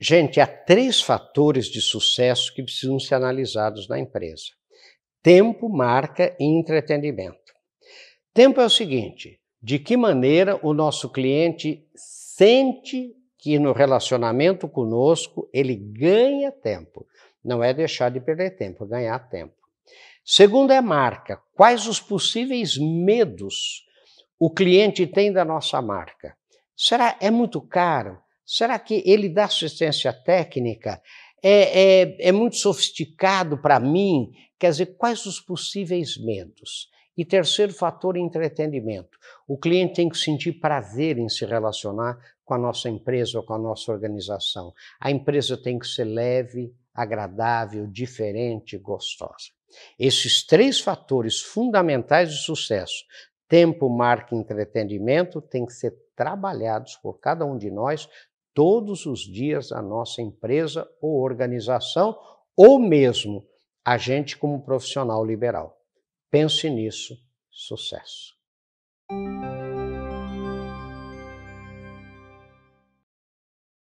Gente, há três fatores de sucesso que precisam ser analisados na empresa: tempo, marca e entretenimento. Tempo é o seguinte: de que maneira o nosso cliente sente que no relacionamento conosco ele ganha tempo. Não é deixar de perder tempo, é ganhar tempo. Segundo é marca. Quais os possíveis medos o cliente tem da nossa marca? Será é muito caro? Será que ele dá assistência técnica? É, é, é muito sofisticado para mim? Quer dizer, quais os possíveis medos? E terceiro fator, entretenimento. O cliente tem que sentir prazer em se relacionar com a nossa empresa ou com a nossa organização. A empresa tem que ser leve, agradável, diferente, gostosa. Esses três fatores fundamentais de sucesso, tempo, marca e entretenimento, têm que ser trabalhados por cada um de nós todos os dias a nossa empresa ou organização, ou mesmo a gente como profissional liberal. Pense nisso. Sucesso.